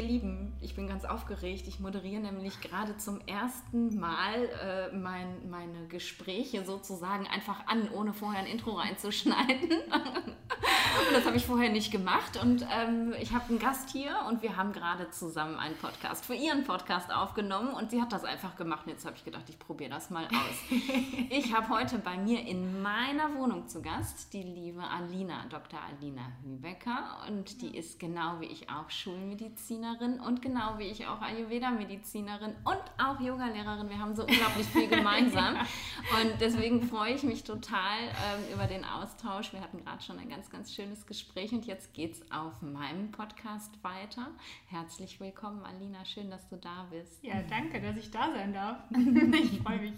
ihr Lieben, ich bin ganz aufgeregt. Ich moderiere nämlich gerade zum ersten Mal äh, mein, meine Gespräche sozusagen einfach an, ohne vorher ein Intro reinzuschneiden. und das habe ich vorher nicht gemacht. Und ähm, ich habe einen Gast hier und wir haben gerade zusammen einen Podcast für ihren Podcast aufgenommen und sie hat das einfach gemacht. Und jetzt habe ich gedacht, ich probiere das mal aus. ich habe heute bei mir in meiner Wohnung zu Gast die liebe Alina, Dr. Alina Hübecker. Und die ist genau wie ich auch Schulmedizinerin und genau wie ich auch Ayurveda-Medizinerin und auch Yoga-Lehrerin. Wir haben so unglaublich viel gemeinsam. Und deswegen freue ich mich total ähm, über den Austausch. Wir hatten gerade schon ein ganz, ganz schönes Gespräch und jetzt geht es auf meinem Podcast weiter. Herzlich willkommen, Alina. Schön, dass du da bist. Ja, danke, dass ich da sein darf. ich freue mich.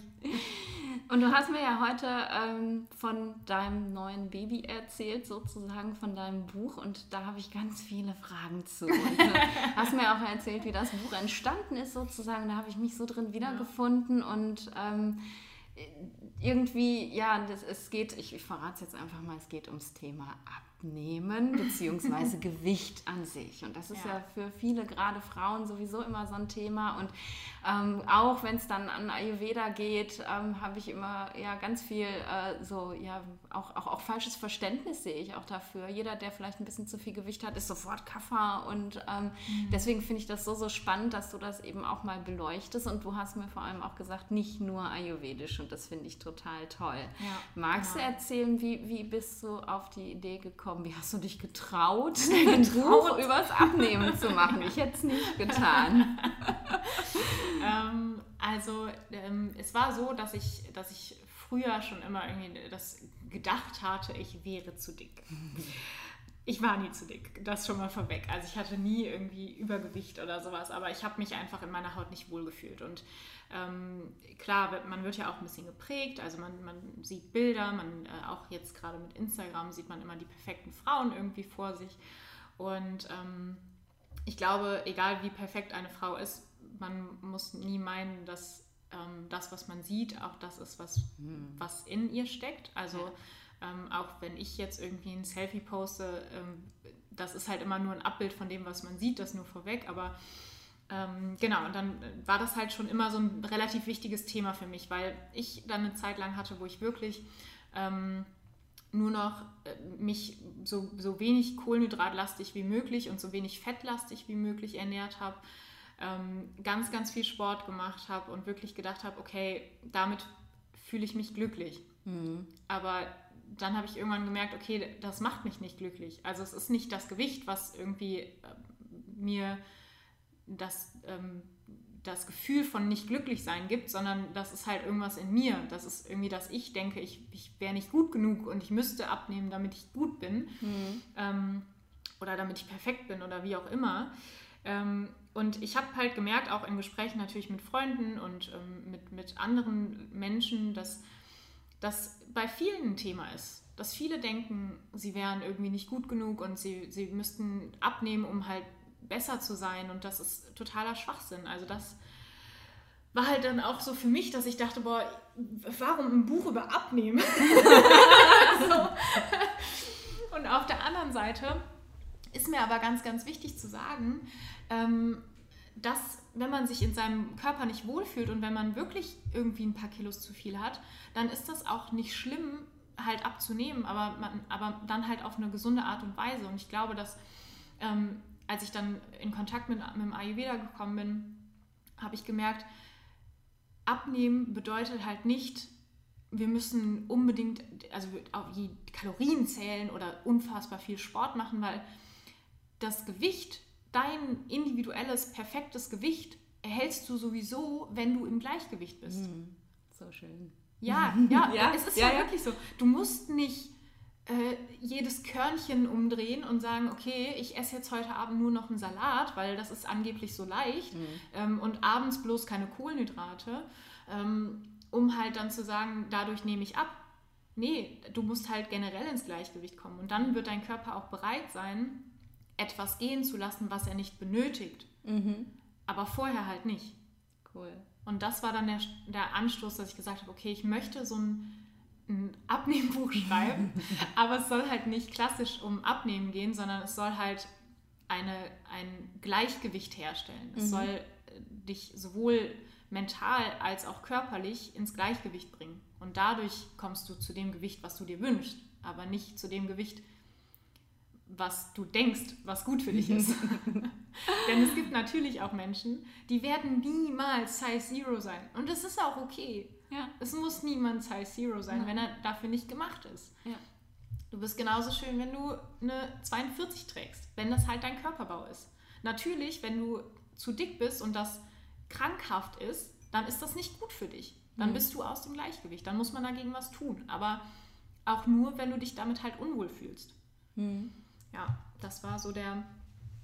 Und du hast mir ja heute ähm, von deinem neuen Baby erzählt, sozusagen von deinem Buch. Und da habe ich ganz viele Fragen zu. Und äh, hast mir auch erzählt, wie das Buch entstanden ist, sozusagen. Da habe ich mich so drin wiedergefunden. Ja. Und ähm, irgendwie, ja, das, es geht, ich, ich verrate es jetzt einfach mal, es geht ums Thema Ab Abnehmen bzw. Gewicht an sich. Und das ist ja. ja. für viele, gerade Frauen, sowieso immer so ein Thema. Und ähm, auch wenn es dann an Ayurveda geht, ähm, habe ich immer ja ganz viel äh, so, ja, auch, auch, auch falsches Verständnis sehe ich auch dafür. Jeder, der vielleicht ein bisschen zu viel Gewicht hat, ist sofort Kaffer. Und ähm, mhm. deswegen finde ich das so, so spannend, dass du das eben auch mal beleuchtest. Und du hast mir vor allem auch gesagt, nicht nur ayurvedisch. Und das finde ich total toll. Ja, Magst genau. du erzählen, wie, wie bist du auf die Idee gekommen? Gekommen? Wie hast du dich getraut, ein Buch übers Abnehmen zu machen? Ich hätte es nicht getan. ähm, also ähm, es war so, dass ich, dass ich früher schon immer irgendwie das gedacht hatte, ich wäre zu dick. Ich war nie zu dick, das schon mal vorweg. Also ich hatte nie irgendwie Übergewicht oder sowas, aber ich habe mich einfach in meiner Haut nicht wohlgefühlt. Und ähm, klar, man wird ja auch ein bisschen geprägt, also man, man sieht Bilder, man äh, auch jetzt gerade mit Instagram sieht man immer die perfekten Frauen irgendwie vor sich. Und ähm, ich glaube, egal wie perfekt eine Frau ist, man muss nie meinen, dass ähm, das, was man sieht, auch das ist, was, hm. was in ihr steckt. Also ja ähm, auch wenn ich jetzt irgendwie ein Selfie poste, ähm, das ist halt immer nur ein Abbild von dem, was man sieht, das nur vorweg. Aber ähm, genau, und dann war das halt schon immer so ein relativ wichtiges Thema für mich, weil ich dann eine Zeit lang hatte, wo ich wirklich ähm, nur noch äh, mich so, so wenig kohlenhydratlastig wie möglich und so wenig fettlastig wie möglich ernährt habe. Ähm, ganz, ganz viel Sport gemacht habe und wirklich gedacht habe, okay, damit fühle ich mich glücklich. Mhm. Aber dann habe ich irgendwann gemerkt, okay, das macht mich nicht glücklich. Also es ist nicht das Gewicht, was irgendwie äh, mir das, ähm, das Gefühl von nicht glücklich sein gibt, sondern das ist halt irgendwas in mir. Das ist irgendwie, dass ich denke, ich, ich wäre nicht gut genug und ich müsste abnehmen, damit ich gut bin mhm. ähm, oder damit ich perfekt bin oder wie auch immer. Ähm, und ich habe halt gemerkt, auch in Gesprächen natürlich mit Freunden und ähm, mit, mit anderen Menschen, dass das bei vielen ein Thema ist. Dass viele denken, sie wären irgendwie nicht gut genug und sie, sie müssten abnehmen, um halt besser zu sein. Und das ist totaler Schwachsinn. Also das war halt dann auch so für mich, dass ich dachte, boah, warum ein Buch über Abnehmen? so. Und auf der anderen Seite ist mir aber ganz, ganz wichtig zu sagen, ähm, dass wenn man sich in seinem Körper nicht wohlfühlt und wenn man wirklich irgendwie ein paar Kilos zu viel hat, dann ist das auch nicht schlimm, halt abzunehmen, aber, man, aber dann halt auf eine gesunde Art und Weise. Und ich glaube, dass ähm, als ich dann in Kontakt mit, mit dem Ayurveda gekommen bin, habe ich gemerkt, abnehmen bedeutet halt nicht, wir müssen unbedingt also auf die Kalorien zählen oder unfassbar viel Sport machen, weil das Gewicht dein individuelles, perfektes Gewicht erhältst du sowieso, wenn du im Gleichgewicht bist. Mhm. So schön. Ja, ja, ja, es ist ja, ja, wirklich so. Du musst nicht äh, jedes Körnchen umdrehen und sagen, okay, ich esse jetzt heute Abend nur noch einen Salat, weil das ist angeblich so leicht mhm. ähm, und abends bloß keine Kohlenhydrate, ähm, um halt dann zu sagen, dadurch nehme ich ab. Nee, du musst halt generell ins Gleichgewicht kommen und dann wird dein Körper auch bereit sein, etwas gehen zu lassen, was er nicht benötigt. Mhm. Aber vorher halt nicht. Cool. Und das war dann der, der Anstoß, dass ich gesagt habe, okay, ich möchte so ein, ein Abnehmbuch schreiben, aber es soll halt nicht klassisch um Abnehmen gehen, sondern es soll halt eine, ein Gleichgewicht herstellen. Es mhm. soll äh, dich sowohl mental als auch körperlich ins Gleichgewicht bringen. Und dadurch kommst du zu dem Gewicht, was du dir wünschst, aber nicht zu dem Gewicht, was du denkst, was gut für dich ist. Denn es gibt natürlich auch Menschen, die werden niemals Size Zero sein. Und das ist auch okay. Ja. Es muss niemand Size Zero sein, ja. wenn er dafür nicht gemacht ist. Ja. Du bist genauso schön, wenn du eine 42 trägst, wenn das halt dein Körperbau ist. Natürlich, wenn du zu dick bist und das krankhaft ist, dann ist das nicht gut für dich. Dann mhm. bist du aus dem Gleichgewicht. Dann muss man dagegen was tun. Aber auch nur, wenn du dich damit halt unwohl fühlst. Mhm ja, das war so der,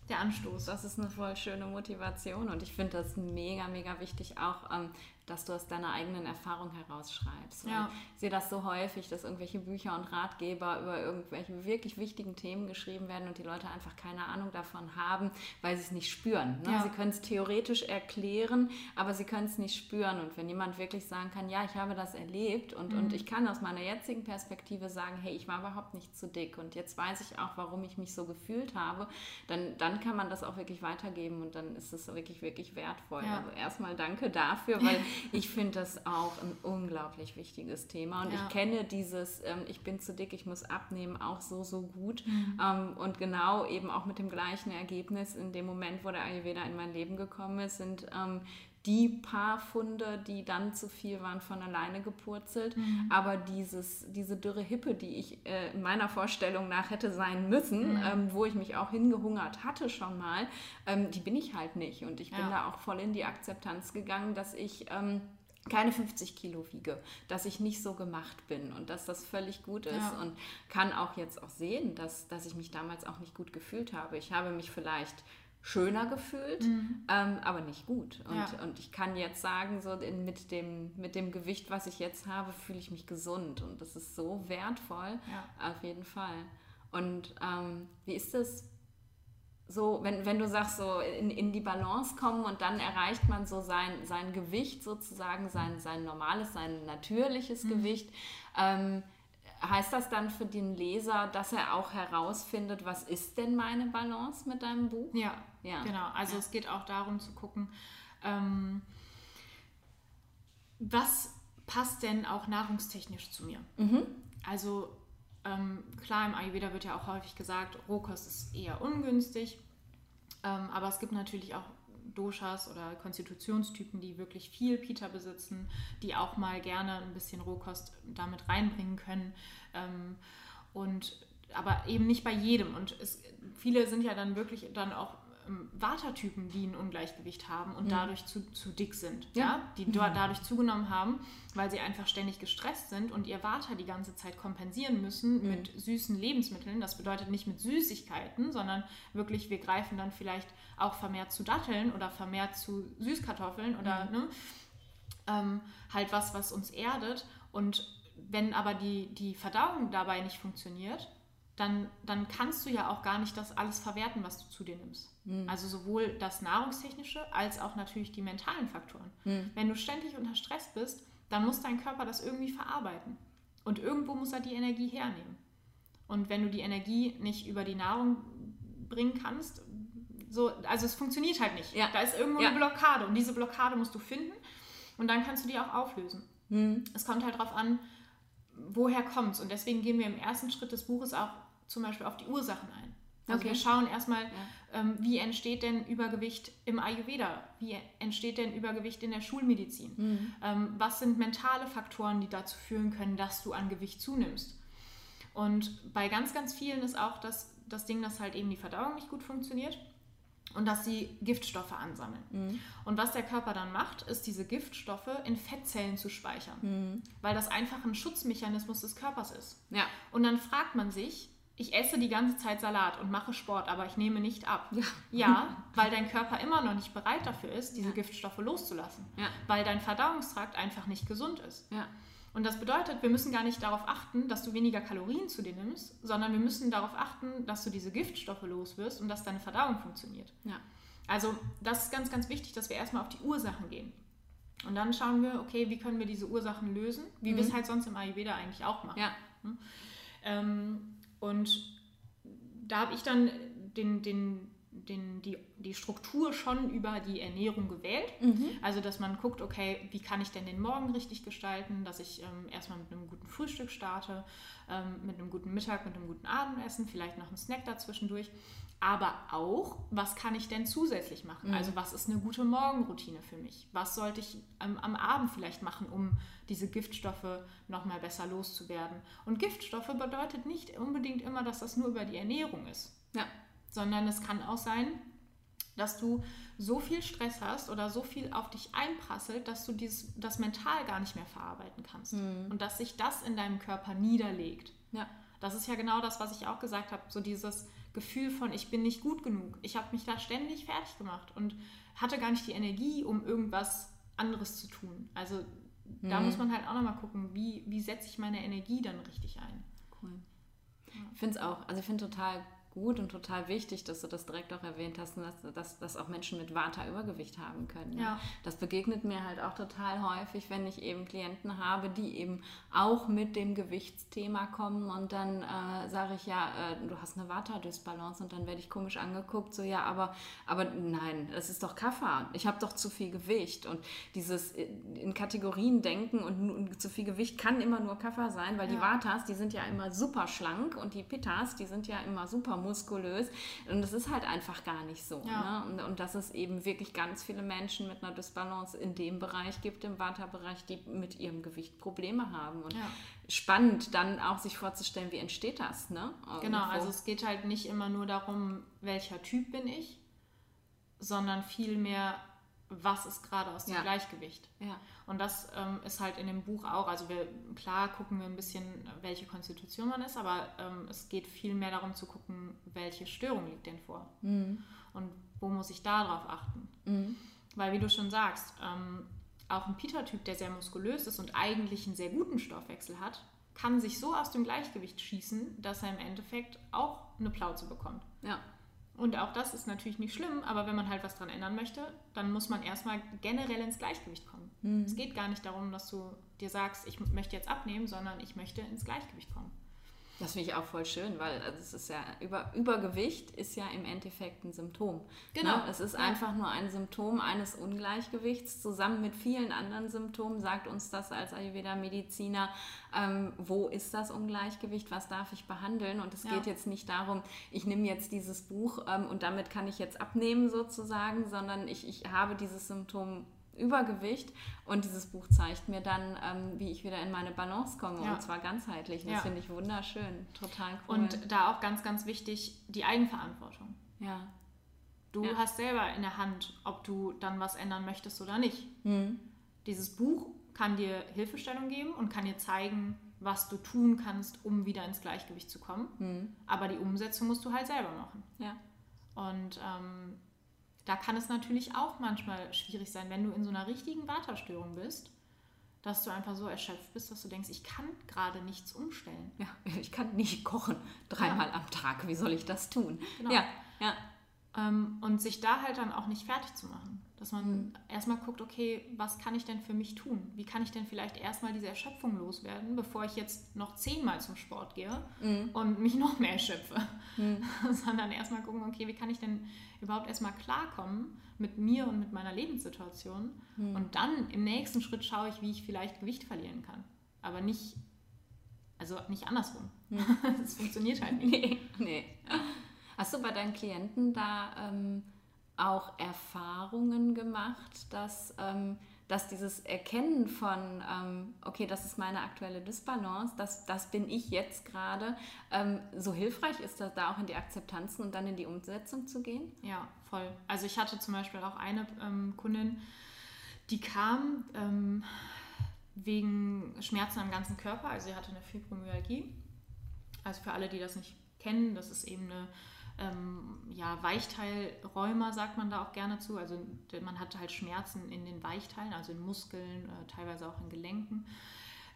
der Anstoß. Das ist eine voll schöne Motivation und ich finde das mega, mega wichtig auch, ähm, dass du aus deiner eigenen Erfahrung herausschreibst. Ja. Ich sehe das so häufig, dass irgendwelche Bücher und Ratgeber über irgendwelche wirklich wichtigen Themen geschrieben werden und die Leute einfach keine Ahnung davon haben, weil sie es nicht spüren. Ne? Ja. Sie können es theoretisch erklären, aber sie können es nicht spüren. Und wenn jemand wirklich sagen kann, ja, ich habe das erlebt und, mhm. und ich kann aus meiner jetzigen Perspektive sagen, hey, ich war überhaupt nicht zu dick und jetzt weiß ich auch, warum ich mich so gefühlt habe, dann, dann kann man das auch wirklich weitergeben und dann ist es wirklich, wirklich wertvoll. Ja. Also erstmal danke dafür, weil ich finde das auch ein unglaublich wichtiges Thema. Und ja. ich kenne dieses, ähm, ich bin zu dick, ich muss abnehmen, auch so, so gut. Mhm. Ähm, und genau eben auch mit dem gleichen Ergebnis in dem Moment, wo der Ayurveda in mein Leben gekommen ist, sind ähm, die paar Funde, die dann zu viel waren, von alleine gepurzelt. Mhm. Aber dieses, diese dürre Hippe, die ich äh, in meiner Vorstellung nach hätte sein müssen, mhm. ähm, wo ich mich auch hingehungert hatte schon mal, ähm, die bin ich halt nicht. Und ich bin ja. da auch voll in die Akzeptanz gegangen, dass ich... Ähm, keine 50 Kilo wiege, dass ich nicht so gemacht bin und dass das völlig gut ist ja. und kann auch jetzt auch sehen, dass, dass ich mich damals auch nicht gut gefühlt habe. Ich habe mich vielleicht schöner gefühlt, mhm. ähm, aber nicht gut. Und, ja. und ich kann jetzt sagen, so in, mit, dem, mit dem Gewicht, was ich jetzt habe, fühle ich mich gesund. Und das ist so wertvoll, ja. auf jeden Fall. Und ähm, wie ist das so, wenn, wenn du sagst, so in, in die Balance kommen und dann erreicht man so sein, sein Gewicht sozusagen, sein, sein normales, sein natürliches mhm. Gewicht, ähm, Heißt das dann für den Leser, dass er auch herausfindet, was ist denn meine Balance mit deinem Buch? Ja, ja. genau. Also ja. es geht auch darum zu gucken, ähm, was passt denn auch nahrungstechnisch zu mir? Mhm. Also ähm, klar, im Ayurveda wird ja auch häufig gesagt, Rohkost ist eher ungünstig, ähm, aber es gibt natürlich auch Doshas oder Konstitutionstypen, die wirklich viel Pita besitzen, die auch mal gerne ein bisschen Rohkost damit reinbringen können. Ähm, und aber eben nicht bei jedem. Und es, viele sind ja dann wirklich dann auch Watertypen, die ein Ungleichgewicht haben und mhm. dadurch zu, zu dick sind, ja. ja? die mhm. dadurch zugenommen haben, weil sie einfach ständig gestresst sind und ihr Water die ganze Zeit kompensieren müssen mhm. mit süßen Lebensmitteln. Das bedeutet nicht mit Süßigkeiten, sondern wirklich, wir greifen dann vielleicht auch vermehrt zu Datteln oder vermehrt zu Süßkartoffeln oder mhm. ne, ähm, halt was, was uns erdet. Und wenn aber die, die Verdauung dabei nicht funktioniert, dann, dann kannst du ja auch gar nicht das alles verwerten, was du zu dir nimmst. Mhm. Also sowohl das Nahrungstechnische als auch natürlich die mentalen Faktoren. Mhm. Wenn du ständig unter Stress bist, dann muss dein Körper das irgendwie verarbeiten. Und irgendwo muss er die Energie hernehmen. Und wenn du die Energie nicht über die Nahrung bringen kannst, so, also es funktioniert halt nicht. Ja. Da ist irgendwo ja. eine Blockade und diese Blockade musst du finden und dann kannst du die auch auflösen. Mhm. Es kommt halt darauf an, woher kommt es. Und deswegen gehen wir im ersten Schritt des Buches auch zum Beispiel auf die Ursachen ein. Also okay. wir schauen erstmal, ja. ähm, wie entsteht denn Übergewicht im Ayurveda? Wie entsteht denn Übergewicht in der Schulmedizin? Mhm. Ähm, was sind mentale Faktoren, die dazu führen können, dass du an Gewicht zunimmst? Und bei ganz, ganz vielen ist auch das, das Ding, dass halt eben die Verdauung nicht gut funktioniert und dass sie Giftstoffe ansammeln. Mhm. Und was der Körper dann macht, ist diese Giftstoffe in Fettzellen zu speichern, mhm. weil das einfach ein Schutzmechanismus des Körpers ist. Ja. Und dann fragt man sich, ich esse die ganze Zeit Salat und mache Sport, aber ich nehme nicht ab. Ja, ja weil dein Körper immer noch nicht bereit dafür ist, diese ja. Giftstoffe loszulassen. Ja. Weil dein Verdauungstrakt einfach nicht gesund ist. Und das bedeutet, wir müssen gar nicht darauf achten, dass du weniger Kalorien zu dir nimmst, sondern wir müssen darauf achten, dass du diese Giftstoffe loswirst und dass deine Verdauung funktioniert. Also das ist ganz, ganz wichtig, dass wir erstmal auf die Ursachen gehen. Und dann schauen wir, okay, wie können wir diese Ursachen lösen, wie mhm. wir es halt sonst im Ayurveda eigentlich auch machen. Ja. Hm? Ähm, und da habe ich dann den, den, den, die, die Struktur schon über die Ernährung gewählt. Also, dass man guckt, okay, wie kann ich denn den Morgen richtig gestalten, dass ich ähm, erstmal mit einem guten Frühstück starte, ähm, mit einem guten Mittag, mit einem guten Abendessen, vielleicht noch einen Snack dazwischendurch. Aber auch, was kann ich denn zusätzlich machen? Also, was ist eine gute Morgenroutine für mich? Was sollte ich ähm, am Abend vielleicht machen, um diese Giftstoffe nochmal besser loszuwerden? Und Giftstoffe bedeutet nicht unbedingt immer, dass das nur über die Ernährung ist Ja. sondern es kann auch sein, dass du so viel Stress hast oder so viel auf dich einprasselt, dass du dieses, das mental gar nicht mehr verarbeiten kannst und dass sich das in deinem Körper niederlegt. Ja. Das ist ja genau das, was ich auch gesagt habe, so dieses Gefühl von, ich bin nicht gut genug. Ich habe mich da ständig fertig gemacht und hatte gar nicht die Energie, um irgendwas anderes zu tun. Also da muss man halt auch nochmal gucken, wie, wie setze ich meine Energie dann richtig ein. Cool. Ich finde es auch, also ich finde total gut und total wichtig, dass du das direkt auch erwähnt hast, und dass, dass, dass auch Menschen mit Vata-Übergewicht haben können. ne? Ja. Das begegnet mir halt auch total häufig, wenn ich eben Klienten habe, die eben auch mit dem Gewichtsthema kommen und dann äh, sage ich, ja, äh, du hast eine Vata-Dysbalance und dann werde ich komisch angeguckt, so ja, aber, aber nein, es ist doch Kaffer, ich habe doch zu viel Gewicht und dieses äh, in Kategorien denken und, nu- zu viel Gewicht kann immer nur Kaffer sein, weil die Ja. Vatas, die sind ja immer super schlank und die Pittas, die sind ja immer super muskulös und das ist halt einfach gar nicht so. Ja. Ne? Und, und dass es eben wirklich ganz viele Menschen mit einer Dysbalance in dem Bereich gibt, im Vata-Bereich, die mit ihrem Gewicht Probleme haben. Und Ja. spannend dann auch sich vorzustellen, wie entsteht das, ne? Genau, also es geht halt nicht immer nur darum, welcher Typ bin ich, sondern vielmehr, was ist gerade aus dem Ja. Gleichgewicht. ja. Und das ähm, ist halt in dem Buch auch, also wir, klar gucken wir ein bisschen, welche Konstitution man ist, aber ähm, es geht viel mehr darum zu gucken, welche Störung liegt denn vor Mhm. und wo muss ich da drauf achten. Mhm. Weil wie du schon sagst, ähm, auch ein Peter-Typ, der sehr muskulös ist und eigentlich einen sehr guten Stoffwechsel hat, kann sich so aus dem Gleichgewicht schießen, dass er im Endeffekt auch eine Plauze bekommt. ja. Und auch das ist natürlich nicht schlimm, aber wenn man halt was dran ändern möchte, dann muss man erstmal generell ins Gleichgewicht kommen. Mhm. Es geht gar nicht darum, dass du dir sagst, ich möchte jetzt abnehmen, sondern ich möchte ins Gleichgewicht kommen. Das finde ich auch voll schön, weil also es ist ja über, Übergewicht ist ja im Endeffekt ein Symptom. Genau. Ne? Es ist Ja. einfach nur ein Symptom eines Ungleichgewichts. Zusammen mit vielen anderen Symptomen sagt uns das als Ayurveda-Mediziner, ähm, wo ist das Ungleichgewicht, was darf ich behandeln? Und es Ja. geht jetzt nicht darum, ich nehme jetzt dieses Buch ähm, und damit kann ich jetzt abnehmen sozusagen, sondern ich, ich habe dieses Symptom Übergewicht und dieses Buch zeigt mir dann, ähm, wie ich wieder in meine Balance komme Ja. und zwar ganzheitlich. Und Ja. Das finde ich wunderschön, total cool. Und da auch ganz, ganz wichtig, die Eigenverantwortung. ja. Du Ja. hast selber in der Hand, ob du dann was ändern möchtest oder nicht. Hm. Dieses Buch kann dir Hilfestellung geben und kann dir zeigen, was du tun kannst, um wieder ins Gleichgewicht zu kommen. Hm. Aber die Umsetzung musst du halt selber machen. Ja. Und ähm, da kann es natürlich auch manchmal schwierig sein, wenn du in so einer richtigen Waterstörung bist, dass du einfach so erschöpft bist, dass du denkst, ich kann gerade nichts umstellen. ja. Ich kann nicht kochen dreimal am Tag. Wie soll ich das tun? Genau. Ja, ja. Ähm, und sich da halt dann auch nicht fertig zu machen. Dass man Mhm. erstmal guckt, okay, was kann ich denn für mich tun? Wie kann ich denn vielleicht erstmal diese Erschöpfung loswerden, bevor ich jetzt noch zehnmal zum Sport gehe Mhm. und mich noch mehr erschöpfe? Sondern erstmal gucken, okay, wie kann ich denn überhaupt erstmal klarkommen mit mir und mit meiner Lebenssituation? Mhm. Und dann im nächsten Schritt schaue ich, wie ich vielleicht Gewicht verlieren kann. Aber nicht, also nicht andersrum. Das funktioniert halt nicht. Nee, nee. Hast du bei deinen Klienten da ähm, auch Erfahrungen gemacht, dass, ähm, dass dieses Erkennen von, ähm, okay, das ist meine aktuelle Dysbalance, das, das bin ich jetzt gerade, ähm, so hilfreich ist das da auch in die Akzeptanzen und dann in die Umsetzung zu gehen? Ja, voll. Also ich hatte zum Beispiel auch eine ähm, Kundin, die kam ähm, wegen Schmerzen am ganzen Körper. Also sie hatte eine Fibromyalgie. Also für alle, die das nicht kennen, das ist eben eine ähm, ja, Weichteilrheuma, sagt man da auch gerne zu. Also man hat halt Schmerzen in den Weichteilen, also in Muskeln, äh, teilweise auch in Gelenken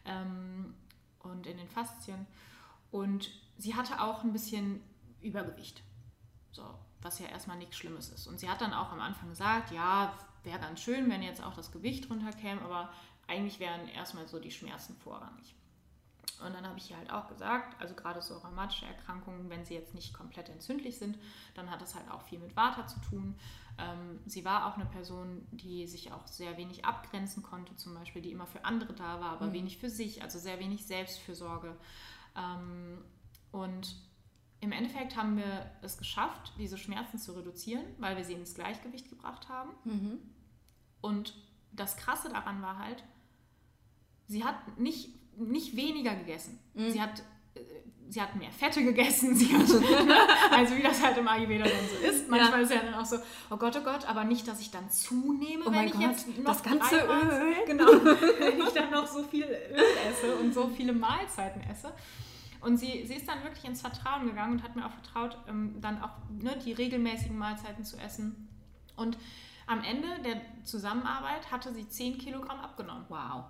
ähm, und in den Faszien. Und sie hatte auch ein bisschen Übergewicht. So, was ja erstmal nichts Schlimmes ist. Und sie hat dann auch am Anfang gesagt, ja, wäre ganz schön, wenn jetzt auch das Gewicht runterkäme, aber eigentlich wären erstmal so die Schmerzen vorrangig. Und dann habe ich ihr halt auch gesagt, also gerade so rheumatische Erkrankungen, wenn sie jetzt nicht komplett entzündlich sind, dann hat das halt auch viel mit Vata zu tun. Ähm, sie war auch eine Person, die sich auch sehr wenig abgrenzen konnte, zum Beispiel, die immer für andere da war, aber mhm. wenig für sich, also sehr wenig Selbstfürsorge. Ähm, und im Endeffekt haben wir es geschafft, diese Schmerzen zu reduzieren, weil wir sie ins Gleichgewicht gebracht haben. Mhm. Und das Krasse daran war halt, sie hat nicht, nicht weniger gegessen. Mhm. Sie hat äh, sie hat mehr Fette gegessen, sie hat, also wie das halt im Ayurveda dann so ist. Manchmal ja. ist ja dann auch so, oh Gott, oh Gott, aber nicht, dass ich dann zunehme, oh wenn ich Gott, jetzt noch das ganze Öl, genau, wenn ich dann noch so viel Öl esse und so viele Mahlzeiten esse. Und sie, sie ist dann wirklich ins Vertrauen gegangen und hat mir auch vertraut, ähm, dann auch ne, die regelmäßigen Mahlzeiten zu essen. Und am Ende der Zusammenarbeit hatte sie 10 Kilogramm abgenommen. Wow.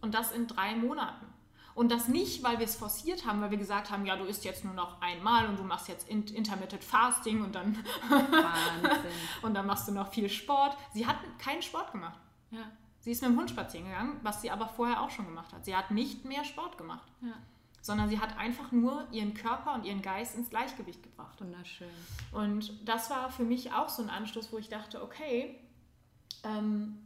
Und das in drei Monaten. Und das nicht, weil wir es forciert haben, weil wir gesagt haben, ja, du isst jetzt nur noch einmal und du machst jetzt Intermittent Fasting und dann, und dann machst du noch viel Sport. Sie hat keinen Sport gemacht. Ja. Sie ist mit dem Hund spazieren gegangen, was sie aber vorher auch schon gemacht hat. Sie hat nicht mehr Sport gemacht. Ja sondern sie hat einfach nur ihren Körper und ihren Geist ins Gleichgewicht gebracht. Wunderschön. Und das war für mich auch so ein Anstoß, wo ich dachte, okay, ähm,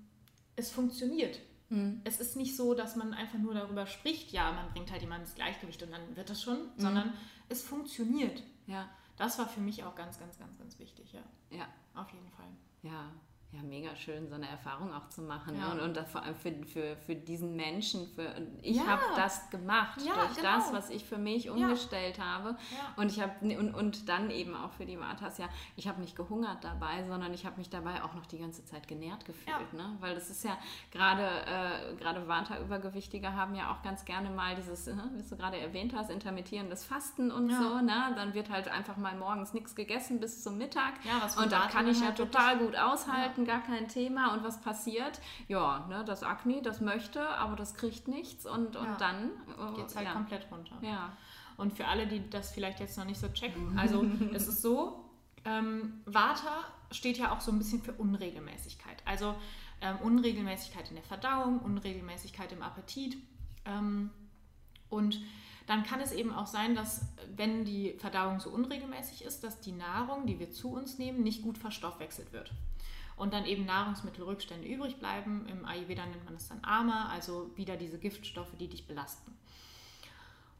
es funktioniert. Mhm. Es ist nicht so, dass man einfach nur darüber spricht, ja, man bringt halt jemanden ins Gleichgewicht und dann wird das schon, mhm. sondern es funktioniert. Ja. Das war für mich auch ganz, ganz, ganz, ganz wichtig, ja. Ja. Auf jeden Fall. Ja, ja, mega schön, so eine Erfahrung auch zu machen. Ja. Ne? Und, und vor allem für, für, für diesen Menschen, für, ich ja. habe das gemacht ja, durch genau. das, was ich für mich umgestellt habe. Und ich habe und, und dann eben auch für die Vatas, ja, ich habe nicht gehungert dabei, sondern ich habe mich dabei auch noch die ganze Zeit genährt gefühlt. Ne? Weil das ist ja gerade, äh, gerade Vata-Übergewichtige haben ja auch ganz gerne mal dieses, äh, wie du gerade erwähnt hast, intermittierendes Fasten und so. Ne? Dann wird halt einfach mal morgens nichts gegessen bis zum Mittag. und da kann ich ja halt total gut aushalten Weihnachten gar kein Thema und was passiert? Ja, ne, das Akne, das möchte, aber das kriegt nichts und, und ja. dann äh, geht es halt ja. komplett runter. Ja. Und für alle, die das vielleicht jetzt noch nicht so checken, also es ist so, ähm, Vata steht ja auch so ein bisschen für Unregelmäßigkeit. Also ähm, Unregelmäßigkeit in der Verdauung, Unregelmäßigkeit im Appetit. Ähm, und dann kann es eben auch sein, dass wenn die Verdauung so unregelmäßig ist, dass die Nahrung, die wir zu uns nehmen, nicht gut verstoffwechselt wird und dann eben Nahrungsmittelrückstände übrig bleiben. Im Ayurveda nennt man das dann Ama, also wieder diese Giftstoffe, die dich belasten.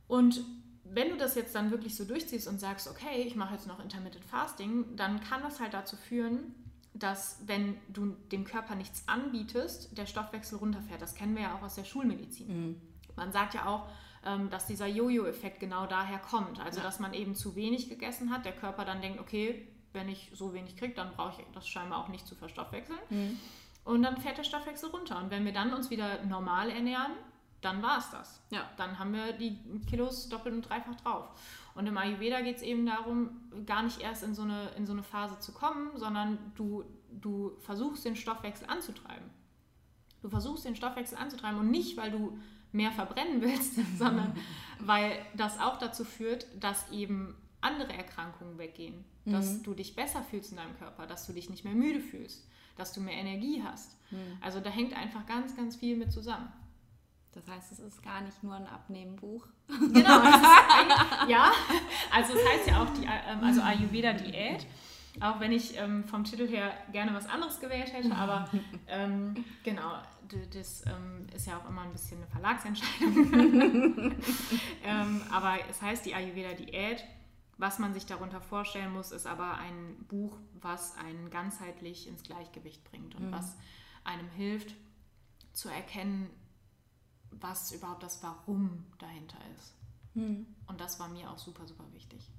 Und wenn du das jetzt dann wirklich so durchziehst und sagst, okay, ich mache jetzt noch Intermittent Fasting, dann kann das halt dazu führen, dass wenn du dem Körper nichts anbietest, der Stoffwechsel runterfährt. Das kennen wir ja auch aus der Schulmedizin. Mhm. Man sagt ja auch, ähm, dass dieser Jojo-Effekt genau daher kommt. Also, ja. dass man eben zu wenig gegessen hat, der Körper dann denkt, okay, wenn ich so wenig kriege, dann brauche ich das scheinbar auch nicht zu verstoffwechseln. Mhm. Und dann fährt der Stoffwechsel runter. Und wenn wir dann uns wieder normal ernähren, dann war es das. Ja. Dann haben wir die Kilos doppelt und dreifach drauf. Und im Ayurveda geht es eben darum, gar nicht erst in so, eine, in so eine Phase zu kommen, sondern du, du versuchst den Stoffwechsel anzutreiben. Du versuchst den Stoffwechsel anzutreiben und nicht, weil du mehr verbrennen willst, sondern weil das auch dazu führt, dass eben andere Erkrankungen weggehen, mhm. dass du dich besser fühlst in deinem Körper, dass du dich nicht mehr müde fühlst, dass du mehr Energie hast. Mhm. Also da hängt einfach ganz, ganz viel mit zusammen. Das heißt, es ist gar nicht nur ein Abnehmbuch. Genau, ja. Also es heißt ja auch die ähm, also Ayurveda Diät, auch wenn ich ähm, vom Titel her gerne was anderes gewählt hätte, aber ähm, genau, das ähm, ist ja auch immer ein bisschen eine Verlagsentscheidung. ähm, aber es heißt die Ayurveda Diät was man sich darunter vorstellen muss, ist aber ein Buch, was einen ganzheitlich ins Gleichgewicht bringt und mhm. was einem hilft zu erkennen, was überhaupt das Warum dahinter ist. Mhm. Und das war mir auch super, super wichtig.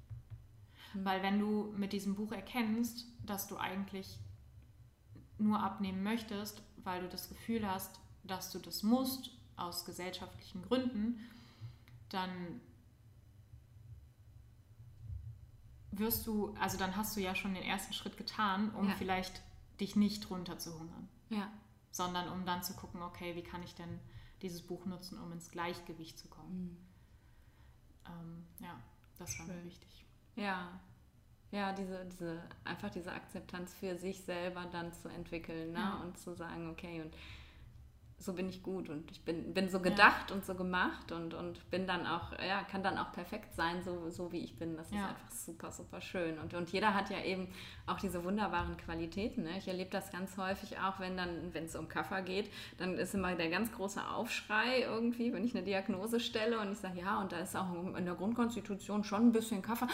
Mhm. Weil wenn du mit diesem Buch erkennst, dass du eigentlich nur abnehmen möchtest, weil du das Gefühl hast, dass du das musst aus gesellschaftlichen Gründen, dann wirst du, also dann hast du ja schon den ersten Schritt getan, um ja. vielleicht dich nicht runter zu hungern. Ja. Sondern um dann zu gucken, okay, wie kann ich denn dieses Buch nutzen, um ins Gleichgewicht zu kommen. Mhm. Ähm, ja, das war mir wichtig. Ja. Ja, diese, diese, einfach diese Akzeptanz für sich selber dann zu entwickeln ne? Ja. und zu sagen, okay, und so bin ich gut und ich bin, bin so gedacht ja. und so gemacht und, und bin dann auch, ja, kann dann auch perfekt sein, so, so wie ich bin. Das ist ja. einfach super, super schön. Und, und jeder hat ja eben auch diese wunderbaren Qualitäten. Ne? Ich erlebe das ganz häufig auch, wenn dann, wenn es um Kaffer geht, dann ist immer der ganz große Aufschrei irgendwie, wenn ich eine Diagnose stelle und ich sage, ja, und da ist auch in der Grundkonstitution schon ein bisschen Kaffer.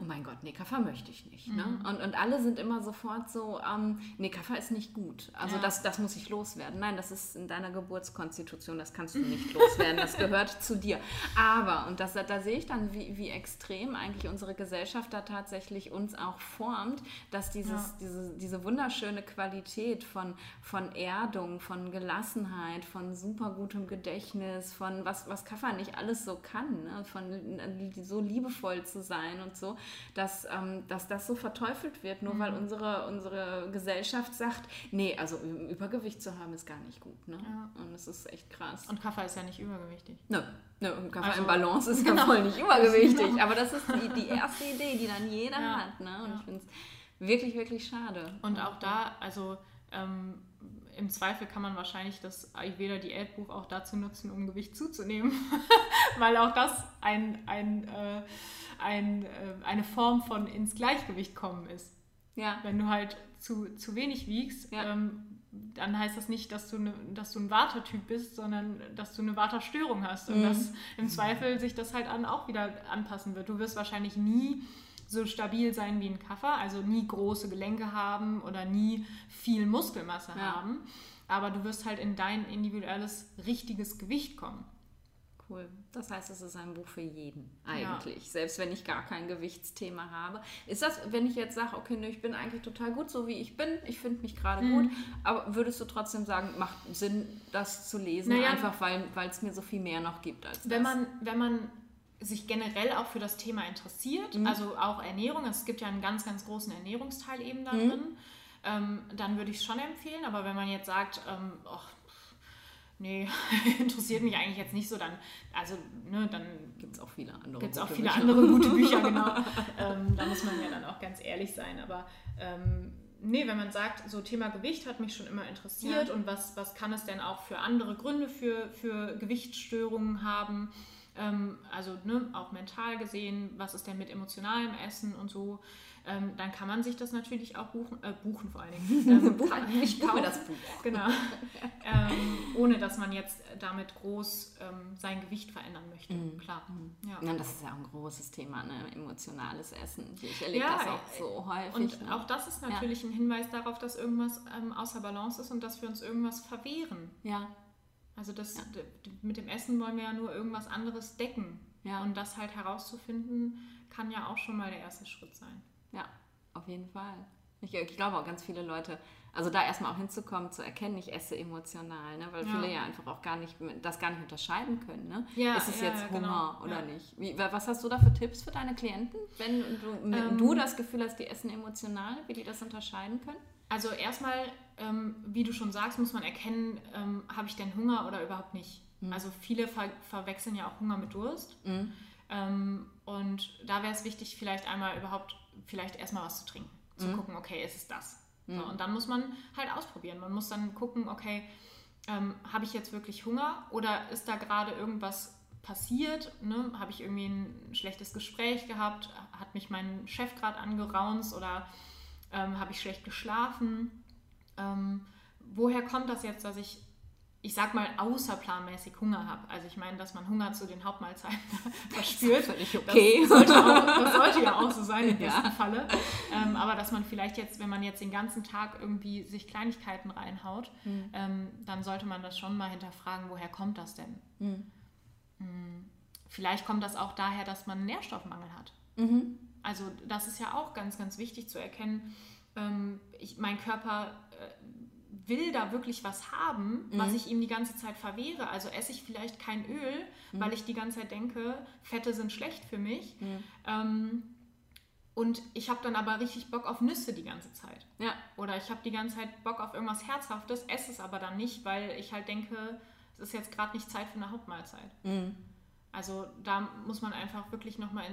Oh mein Gott, nee, Kaffer möchte ich nicht. Ne? Mhm. Ne? Und, und alle sind immer sofort so, ähm, nee, Kaffer ist nicht gut. Also ja. das, das muss ich loswerden. Nein, das ist in deiner Geburtskonstitution, das kannst du nicht loswerden, das gehört zu dir. Aber, und das, da sehe ich dann, wie, wie extrem eigentlich unsere Gesellschaft da tatsächlich uns auch formt, dass dieses, ja. diese, diese wunderschöne Qualität von, von Erdung, von Gelassenheit, von super gutem Gedächtnis, von was, was Kaffer nicht alles so kann, ne? von so liebevoll zu sein und so, dass, ähm, dass das so verteufelt wird, nur mhm. weil unsere, unsere Gesellschaft sagt, nee, also Übergewicht zu haben ist gar nicht gut. Ne? Ja. Und das ist echt krass. Und Kaffee ist ja nicht übergewichtig. Nö, no. no, Kaffee also, im Balance ist ja genau. voll nicht übergewichtig. Genau. Aber das ist die, die, erste Idee, die dann jeder ja. hat. Ne? Und ja. ich finde es wirklich, wirklich schade. Und auch da, also ähm, im Zweifel kann man wahrscheinlich das Ayurveda-Diätbuch auch dazu nutzen, um Gewicht zuzunehmen, weil auch das ein, ein, äh, ein, äh, eine Form von ins Gleichgewicht kommen ist. Ja. Wenn du halt zu, zu wenig wiegst, ja. ähm, dann heißt das nicht, dass du, ne, dass du ein Watertyp bist, sondern dass du eine Waterstörung hast. Und mhm. dass im Zweifel sich das halt an, auch wieder anpassen wird. Du wirst wahrscheinlich nie so stabil sein wie ein Kaffer, also nie große Gelenke haben oder nie viel Muskelmasse ja. haben. Aber du wirst halt in dein individuelles, richtiges Gewicht kommen. Cool. Das heißt, es ist ein Buch für jeden eigentlich, ja. selbst wenn ich gar kein Gewichtsthema habe. Ist das, wenn ich jetzt sage, okay, ne, ich bin eigentlich total gut, so wie ich bin, ich finde mich gerade mhm. gut, aber würdest du trotzdem sagen, macht Sinn, das zu lesen, naja, einfach weil es mir so viel mehr noch gibt als wenn das? Man, wenn man sich generell auch für das Thema interessiert, mhm. also auch Ernährung, es gibt ja einen ganz, ganz großen Ernährungsteil eben da mhm. drin, ähm, dann würde ich es schon empfehlen, aber wenn man jetzt sagt, ähm, oh, nee, interessiert mich eigentlich jetzt nicht so, dann, also, ne, dann gibt es auch viele andere Gibt es auch viele Bücher. andere gute Bücher, genau. ähm, da muss man ja dann auch ganz ehrlich sein, aber ähm, nee, wenn man sagt, so Thema Gewicht hat mich schon immer interessiert ja. und was, was kann es denn auch für andere Gründe für, für Gewichtsstörungen haben, ähm, also ne, auch mental gesehen, was ist denn mit emotionalem Essen und so, ähm, dann kann man sich das natürlich auch buchen, äh, buchen vor allen Dingen. Ähm, Buch, ich kaufe das Buch. Genau. ähm, ohne dass man jetzt damit groß ähm, sein Gewicht verändern möchte. Mhm. Klar. Mhm. Ja. ja. das ist ja auch ein großes Thema, ne? emotionales Essen. Ich erlebe ja, das auch so häufig. Und ne? auch das ist natürlich ja. ein Hinweis darauf, dass irgendwas ähm, außer Balance ist und dass wir uns irgendwas verwehren. Ja. Also das, ja. mit dem Essen wollen wir ja nur irgendwas anderes decken. Ja. Und das halt herauszufinden, kann ja auch schon mal der erste Schritt sein. Ja, auf jeden Fall. Ich, ich, glaube auch ganz viele Leute, also da erstmal auch hinzukommen, zu erkennen, ich esse emotional, ne? weil ja. viele ja einfach auch gar nicht, das gar nicht unterscheiden können. Ne? Ja, ist es ja, jetzt Hunger genau. oder nicht? Wie, was hast du da für Tipps für deine Klienten, wenn du, ähm, du das Gefühl hast, die essen emotional, wie die das unterscheiden können? Also erstmal, ähm, wie du schon sagst, muss man erkennen, ähm, habe ich denn Hunger oder überhaupt nicht. Mhm. Also viele ver verwechseln ja auch Hunger mit Durst. Mhm. Ähm, und da wäre es wichtig, vielleicht einmal überhaupt vielleicht erstmal was zu trinken. Zu mhm. gucken, okay, ist es das? Mhm. So, und dann muss man halt ausprobieren. Man muss dann gucken, okay, ähm, habe ich jetzt wirklich Hunger oder ist da gerade irgendwas passiert? Ne? Habe ich irgendwie ein schlechtes Gespräch gehabt? Hat mich mein Chef gerade angeraunzt oder ähm, habe ich schlecht geschlafen? Ähm, woher kommt das jetzt, dass ich ich sag mal, außerplanmäßig Hunger habe. Also ich meine, dass man Hunger zu den Hauptmahlzeiten verspürt. Das ist okay. Das sollte, auch, das sollte, ja auch so sein im ja. besten Falle. Ähm, aber dass man vielleicht jetzt, wenn man jetzt den ganzen Tag irgendwie sich Kleinigkeiten reinhaut, mhm. ähm, dann sollte man das schon mal hinterfragen, woher kommt das denn? Mhm. Vielleicht kommt das auch daher, dass man einen Nährstoffmangel hat. Mhm. Also das ist ja auch ganz, ganz wichtig zu erkennen. Ähm, ich, mein Körper äh, will da wirklich was haben, mhm. was ich ihm die ganze Zeit verwehre. Also esse ich vielleicht kein Öl, mhm. weil ich die ganze Zeit denke, Fette sind schlecht für mich. Mhm. Ähm, und ich habe dann aber richtig Bock auf Nüsse die ganze Zeit. Ja. Oder ich habe die ganze Zeit Bock auf irgendwas Herzhaftes, esse es aber dann nicht, weil ich halt denke, es ist jetzt gerade nicht Zeit für eine Hauptmahlzeit. Also da muss man einfach wirklich nochmal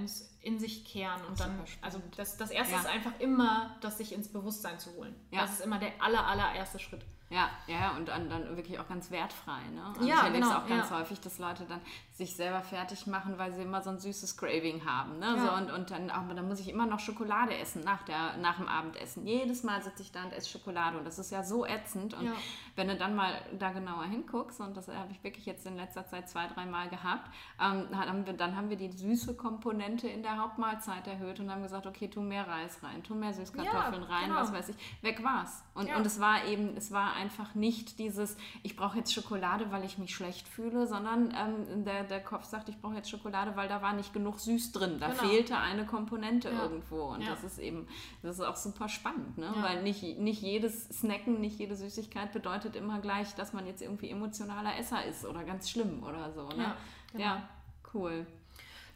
in sich kehren und dann, also das, das Erste ja. ist einfach immer, das sich ins Bewusstsein zu holen. Ja. Das ist immer der aller, allererste Schritt. Ja, ja, und dann, dann wirklich auch ganz wertfrei. Ne? Also ja, ich erlebe genau, es auch ganz ja. häufig, dass Leute dann sich selber fertig machen, weil sie immer so ein süßes Craving haben. Ne? Ja. So, und, und dann, aber dann muss ich immer noch Schokolade essen nach, der, nach dem Abendessen. Jedes Mal sitze ich da und esse Schokolade und das ist ja so ätzend. Und Ja. wenn du dann mal da genauer hinguckst, und das habe ich wirklich jetzt in letzter Zeit zwei, drei Mal gehabt, ähm, haben wir, dann haben wir die süße Komponente in der Hauptmahlzeit erhöht und haben gesagt, okay, tu mehr Reis rein, tu mehr Süßkartoffeln rein, genau. was weiß ich. Weg war's. Und, und es war eben, es war einfach nicht dieses, ich brauche jetzt Schokolade, weil ich mich schlecht fühle, sondern ähm, der, der Kopf sagt, ich brauche jetzt Schokolade, weil da war nicht genug süß drin. Da Genau. fehlte eine Komponente Ja. irgendwo. Und Ja. das ist eben, das ist auch super spannend, ne? Ja. weil nicht, nicht jedes Snacken, nicht jede Süßigkeit bedeutet immer gleich, dass man jetzt irgendwie emotionaler Esser ist oder ganz schlimm oder so. Ne? Ja, genau. cool.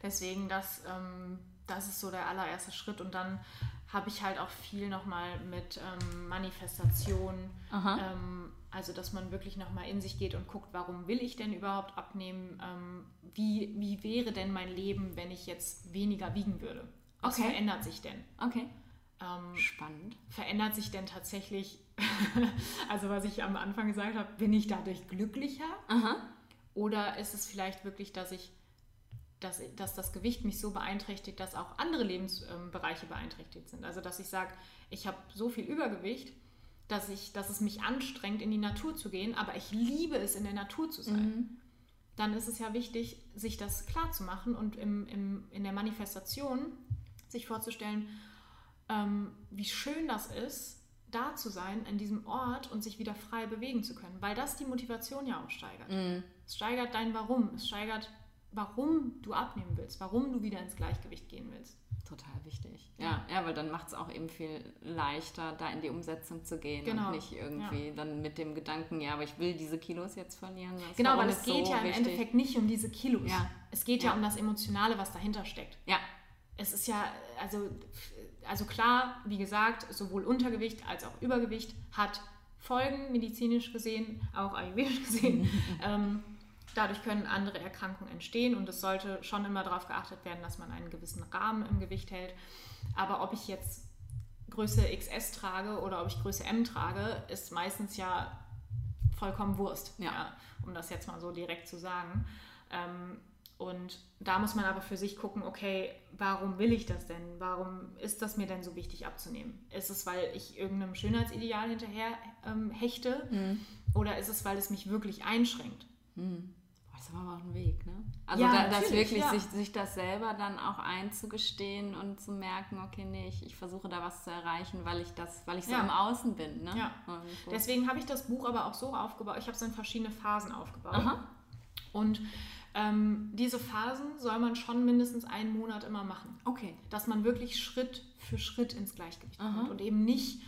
Deswegen, das, ähm, das ist so der allererste Schritt. Und dann habe ich halt auch viel nochmal mit ähm, Manifestation. Aha. Ähm, also, dass man wirklich nochmal in sich geht und guckt, warum will ich denn überhaupt abnehmen? Ähm, wie, wie wäre denn mein Leben, wenn ich jetzt weniger wiegen würde? Was Okay. verändert sich denn? Okay. Ähm, Spannend. verändert sich denn tatsächlich, also was ich am Anfang gesagt habe, bin ich dadurch glücklicher? Aha. Oder ist es vielleicht wirklich, dass ich, dass, dass das Gewicht mich so beeinträchtigt, dass auch andere Lebensbereiche beeinträchtigt sind? Also dass ich sage, ich habe so viel Übergewicht, dass, ich, dass es mich anstrengt, in die Natur zu gehen, aber ich liebe es, in der Natur zu sein. Dann ist es ja wichtig, sich das klar zu machen und im, im, in der Manifestation sich vorzustellen, ähm, wie schön das ist, da zu sein, an diesem Ort und sich wieder frei bewegen zu können, weil das die Motivation ja auch steigert. Es steigert dein Warum, es steigert, warum du abnehmen willst, warum du wieder ins Gleichgewicht gehen willst. Total wichtig. Ja, ja, weil dann macht es auch eben viel leichter, da in die Umsetzung zu gehen Genau. und nicht irgendwie dann mit dem Gedanken, ja, aber ich will diese Kilos jetzt verlieren. Das Genau, weil es geht so ja im wichtig. Endeffekt nicht um diese Kilos. Ja. Es geht ja. Ja. um das Emotionale, was dahinter steckt. Ja, Es ist ja, also, also klar, wie gesagt, sowohl Untergewicht als auch Übergewicht hat Folgen, medizinisch gesehen, auch ayurvedisch gesehen. ähm, dadurch können andere Erkrankungen entstehen und es sollte schon immer darauf geachtet werden, dass man einen gewissen Rahmen im Gewicht hält. Aber ob ich jetzt Größe XS trage oder ob ich Größe M trage, ist meistens ja vollkommen Wurst, Ja. um das jetzt mal so direkt zu sagen. Ähm, und da muss man aber für sich gucken, okay, warum will ich das denn? Warum ist das mir denn so wichtig abzunehmen? Ist es, weil ich irgendeinem Schönheitsideal hinterher ähm, hechte? Mhm. Oder ist es, weil es mich wirklich einschränkt? Boah, das ist aber auch ein Weg, ne? Also Ja, da, das wirklich ja. sich, sich das selber dann auch einzugestehen und zu merken, okay, nee, ich, ich versuche da was zu erreichen, weil ich das, weil ich so Ja. im Außen bin, ne? Ja. Irgendwo. Deswegen habe ich das Buch aber auch so aufgebaut. Ich habe es in verschiedene Phasen aufgebaut. Aha. Und ähm, diese Phasen soll man schon mindestens einen Monat immer machen. Okay. Dass man wirklich Schritt für Schritt ins Gleichgewicht Aha. kommt und eben nicht.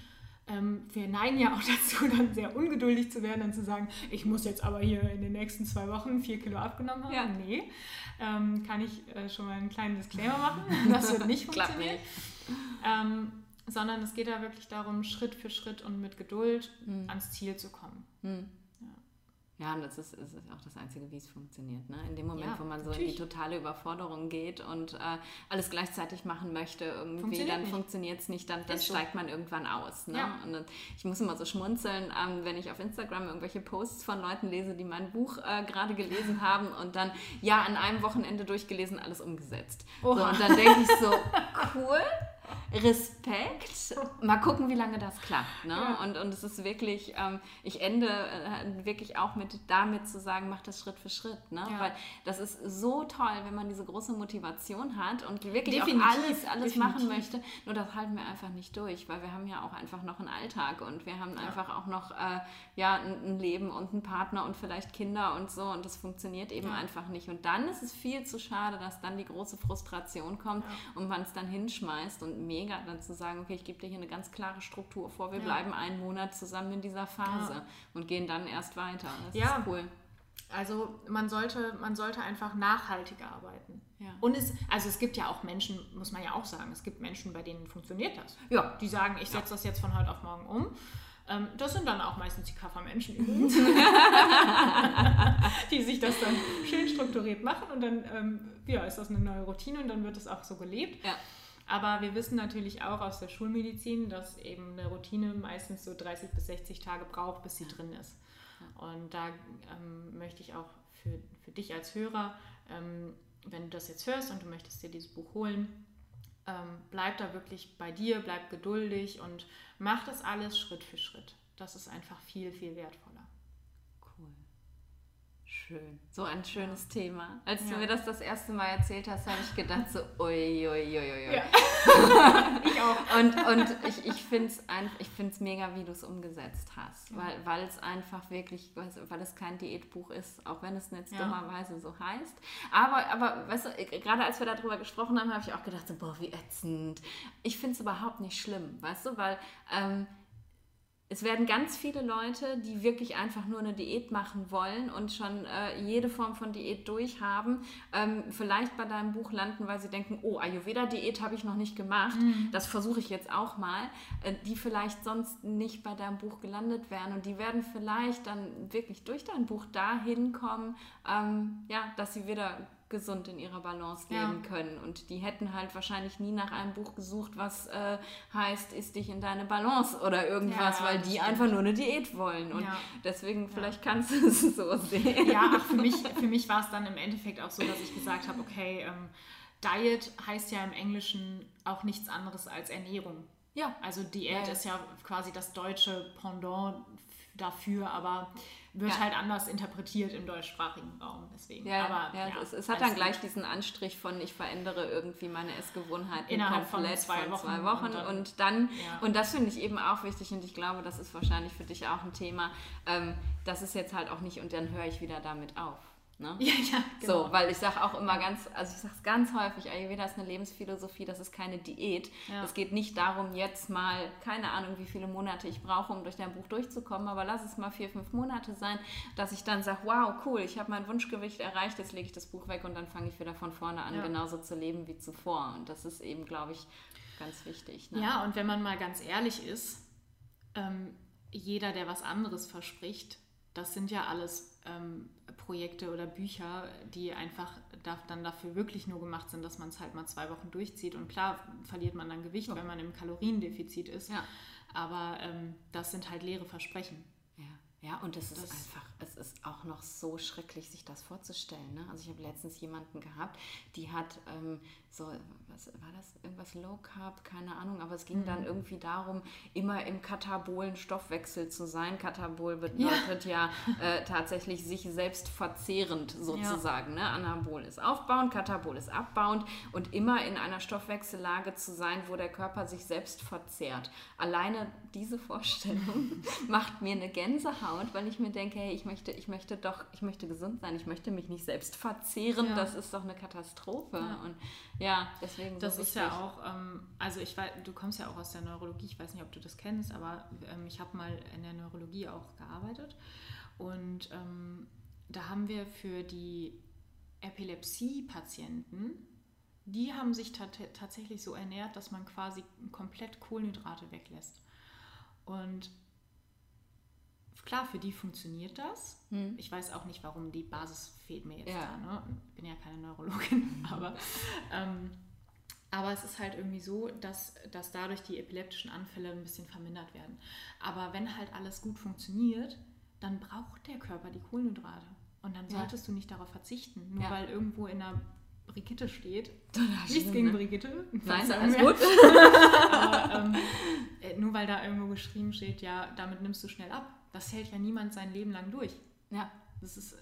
Ähm, wir neigen ja auch dazu, dann sehr ungeduldig zu werden und zu sagen, ich muss jetzt aber hier in den nächsten zwei Wochen vier Kilo abgenommen haben. Ja. Nee, ähm, kann ich äh, schon mal einen kleinen Disclaimer machen. Das wird nicht funktionieren. Ähm, sondern es geht da wirklich darum, Schritt für Schritt und mit Geduld ans Ziel zu kommen. Ja, und das ist, ist auch das Einzige, wie es funktioniert. Ne? In dem Moment, Ja, wo man so in die totale Überforderung geht und äh, alles gleichzeitig machen möchte, irgendwie, Funktioniert dann funktioniert es nicht, dann, dann so. steigt man irgendwann aus. Ne? Ja. Und ich muss immer so schmunzeln, ähm, wenn ich auf Instagram irgendwelche Posts von Leuten lese, die mein Buch äh, gerade gelesen haben und dann, ja, an einem Wochenende durchgelesen, alles umgesetzt. So, und dann denke ich so, cool. Respekt. Mal gucken, wie lange das klappt. Ne? Ja. Und, und es ist wirklich, ähm, ich ende äh, wirklich auch mit damit zu sagen, mach das Schritt für Schritt. Ne? Ja. Weil das ist so toll, wenn man diese große Motivation hat und wirklich Definitiv, auch alles, alles machen definitiv. möchte. Nur das halten wir einfach nicht durch, weil wir haben ja auch einfach noch einen Alltag und wir haben einfach auch noch äh, ja, ein, ein Leben und einen Partner und vielleicht Kinder und so und das funktioniert eben Ja. einfach nicht. Und dann ist es viel zu schade, dass dann die große Frustration kommt und man es dann hinschmeißt und mega dann zu sagen, okay, ich gebe dir hier eine ganz klare Struktur vor, wir Ja. bleiben einen Monat zusammen in dieser Phase Ja. und gehen dann erst weiter. Das Ja. ist cool. Also man sollte, man sollte einfach nachhaltiger arbeiten. Ja. Und es, also es gibt ja auch Menschen, muss man ja auch sagen, es gibt Menschen, bei denen funktioniert das. Ja. Die sagen, ich setze das jetzt von heute auf morgen um. Ähm, das sind dann auch meistens die Kaffermenschen übrigens, die sich das dann schön strukturiert machen und dann ähm, ja, ist das eine neue Routine und dann wird es auch so gelebt. Ja. Aber wir wissen natürlich auch aus der Schulmedizin, dass eben eine Routine meistens so 30 bis 60 Tage braucht, bis sie drin ist. Und da ähm, möchte ich auch für, für dich als Hörer, ähm, wenn du das jetzt hörst und du möchtest dir dieses Buch holen, ähm, bleib da wirklich bei dir, bleib geduldig und mach das alles Schritt für Schritt. Das ist einfach viel, viel wertvoller. Schön. So ein schönes Thema. Als ja. du mir das das erste Mal erzählt hast, habe ich gedacht so, ui, ui, ui, ui. Ja. ich auch. Und, und ich, ich finde es mega, wie du es umgesetzt hast, ja. weil, weil es einfach wirklich, weil es kein Diätbuch ist, auch wenn es jetzt ja. dummerweise so heißt. Aber, aber weißt du, gerade als wir darüber gesprochen haben, habe ich auch gedacht, so, boah, wie ätzend. Ich finde es überhaupt nicht schlimm, weißt du, weil... Ähm, es werden ganz viele Leute, die wirklich einfach nur eine Diät machen wollen und schon äh, jede Form von Diät durchhaben, ähm, vielleicht bei deinem Buch landen, weil sie denken, oh, Ayurveda-Diät habe ich noch nicht gemacht, mhm. das versuche ich jetzt auch mal, äh, die vielleicht sonst nicht bei deinem Buch gelandet wären. Und die werden vielleicht dann wirklich durch dein Buch dahin kommen, ähm, ja, dass sie wieder gesund in ihrer Balance leben ja. können. Und die hätten halt wahrscheinlich nie nach einem Buch gesucht, was äh, heißt, ist dich in deine Balance oder irgendwas, ja, weil die stimmt. einfach nur eine Diät wollen. Und ja. deswegen, vielleicht kannst du es so sehen. Ja, ach, für mich, für mich war es dann im Endeffekt auch so, dass ich gesagt habe, okay, ähm, Diet heißt ja im Englischen auch nichts anderes als Ernährung. Ja. Also Diät ist ja quasi das deutsche Pendant dafür, aber wird ja. halt anders interpretiert im deutschsprachigen Raum. Deswegen. Ja, aber, ja, ja es, es, hat dann gleich diesen Anstrich von, ich verändere irgendwie meine Essgewohnheiten innerhalb komplett von zwei Wochen. Von zwei Wochen. Und dann, und, dann, und das finde ich eben auch wichtig und ich glaube, das ist wahrscheinlich für dich auch ein Thema. Ähm, das ist jetzt halt auch nicht und dann höre ich wieder damit auf. Ne? Ja, ja, genau. So, weil ich sage auch immer ganz, also ich sage es ganz häufig, Ayurveda ist eine Lebensphilosophie, das ist keine Diät. Ja. Es geht nicht darum, jetzt mal, keine Ahnung, wie viele Monate ich brauche, um durch dein Buch durchzukommen, aber lass es mal vier, fünf Monate sein, dass ich dann sage, wow, cool, ich habe mein Wunschgewicht erreicht, jetzt lege ich das Buch weg und dann fange ich wieder von vorne an, ja. genauso zu leben wie zuvor. Und das ist eben, glaube ich, ganz wichtig. Ne? Ja, und wenn man mal ganz ehrlich ist, ähm, jeder, der was anderes verspricht, das sind ja alles ähm, Projekte oder Bücher, die einfach dann dafür wirklich nur gemacht sind, dass man es halt mal zwei Wochen durchzieht. Und klar verliert man dann Gewicht, ja. wenn man im Kaloriendefizit ist. Ja. Aber ähm, das sind halt leere Versprechen. Ja, ja und es ist einfach, es ist auch noch so schrecklich, sich das vorzustellen. Ne? Also ich habe letztens jemanden gehabt, die hat ähm, so, was war das, irgendwas Low Carb, keine Ahnung, aber es ging mhm. dann irgendwie darum, immer im katabolen Stoffwechsel zu sein. Katabol bedeutet ja, ja äh, tatsächlich sich selbst verzehrend sozusagen. Ja. Ne? Anabol ist aufbauend, Katabol ist abbauend und immer in einer Stoffwechsellage zu sein, wo der Körper sich selbst verzehrt. Alleine diese Vorstellung macht mir eine Gänsehaut, weil ich mir denke, hey, ich möchte, ich möchte doch, ich möchte gesund sein, ich möchte mich nicht selbst verzehren, ja. das ist doch eine Katastrophe. Und ja, deswegen. Das so ist ja auch, ähm, also ich weiß, du kommst ja auch aus der Neurologie, ich weiß nicht, ob du das kennst, aber ähm, ich habe mal in der Neurologie auch gearbeitet und ähm, da haben wir für die Epilepsie-Patienten, die haben sich tatsächlich so ernährt, dass man quasi komplett Kohlenhydrate weglässt. Und klar, für die funktioniert das. Hm. Ich weiß auch nicht, warum die Basis fehlt mir jetzt ja. da. Ne? Ich bin ja keine Neurologin, aber, ähm, aber es ist halt irgendwie so, dass, dass dadurch die epileptischen Anfälle ein bisschen vermindert werden. Aber wenn halt alles gut funktioniert, dann braucht der Körper die Kohlenhydrate. Und dann solltest ja. du nicht darauf verzichten, nur ja. weil irgendwo in der Brigitte steht. Nichts gegen ne? Brigitte. Nein, alles gut. Aber, ähm, äh, nur weil da irgendwo geschrieben steht, ja, damit nimmst du schnell ab das hält ja niemand sein Leben lang durch. Ja. Das ist.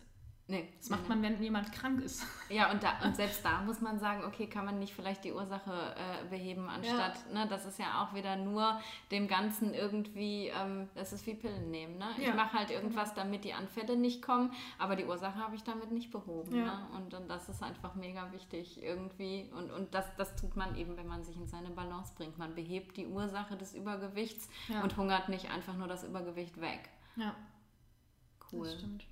Nee, das macht man, wenn jemand krank ist. Ja, und, da, und selbst da muss man sagen, okay, kann man nicht vielleicht die Ursache äh, beheben, anstatt, ja. ne, das ist ja auch wieder nur dem Ganzen irgendwie, ähm, das ist wie Pillen nehmen. Ne? Ich ja. mache halt irgendwas, damit die Anfälle nicht kommen, aber die Ursache habe ich damit nicht behoben. Ja. Ne? Und, und das ist einfach mega wichtig irgendwie. Und, und das, das tut man eben, wenn man sich in seine Balance bringt. Man behebt die Ursache des Übergewichts und hungert nicht einfach nur das Übergewicht weg. Ja. Cool. Das stimmt.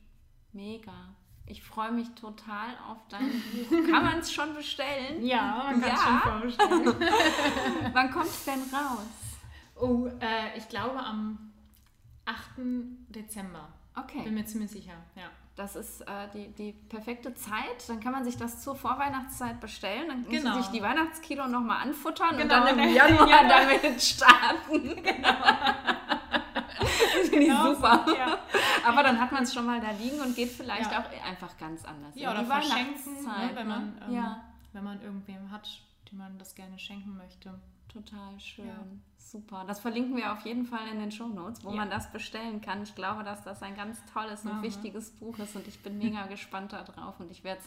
Mega. Ich freue mich total auf dein Buch. Kann man es schon bestellen? Ja, man kann es ja. schon vorbestellen. Wann kommt es denn raus? Oh, äh, ich glaube am 8. Dezember. Okay. Bin mir ziemlich sicher, ja. das ist äh, die, die perfekte Zeit. Dann kann man sich das zur Vorweihnachtszeit bestellen. Dann kann Genau. man sich die Weihnachtskilo nochmal anfuttern und Genau, dann im Januar ja. damit starten. Genau. Finde ich Genau, super. Ja. Aber dann hat man es schon mal da liegen und geht vielleicht Ja. auch einfach ganz anders. Ja, oder verschenken, ne, wenn, ne? man, ähm, ja, wenn man irgendwem hat, dem man das gerne schenken möchte. Total schön. Ja. Super. Das verlinken wir auf jeden Fall in den Shownotes, wo Ja. man das bestellen kann. Ich glaube, dass das ein ganz tolles und Aha. wichtiges Buch ist und ich bin mega gespannt darauf und ich werde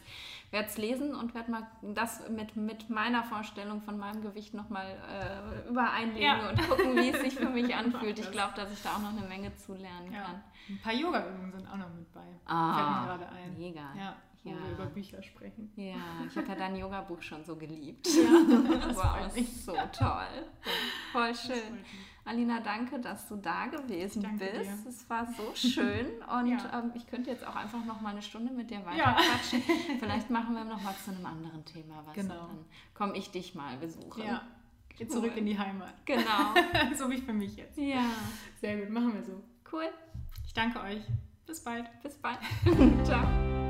es lesen und werde mal das mit, mit meiner Vorstellung von meinem Gewicht nochmal äh, übereinlegen Ja. und gucken, wie es sich für mich anfühlt. Ich glaube, dass ich da auch noch eine Menge zulernen Ja. kann. Ein paar Yoga-Übungen sind auch noch mit bei. Ah, Fällt mir gerade ein. mega. Ja, wo Ja. wir über Bücher sprechen. Ja, ich habe ja dein Yoga-Buch schon so geliebt. das wow, freut mich. so toll. Voll schön. Alina, danke, dass du da gewesen bist. dir. Es war so schön und Ja. ähm, ich könnte jetzt auch einfach noch mal eine Stunde mit dir weiter Ja. Vielleicht machen wir noch mal zu einem anderen Thema was. Genau. Und dann komme ich dich mal besuchen. Ja, geh zurück in die Heimat. Genau. so wie für mich jetzt. ja, Sehr gut, machen wir so. cool. Ich danke euch. Bis bald. Bis bald. Ciao.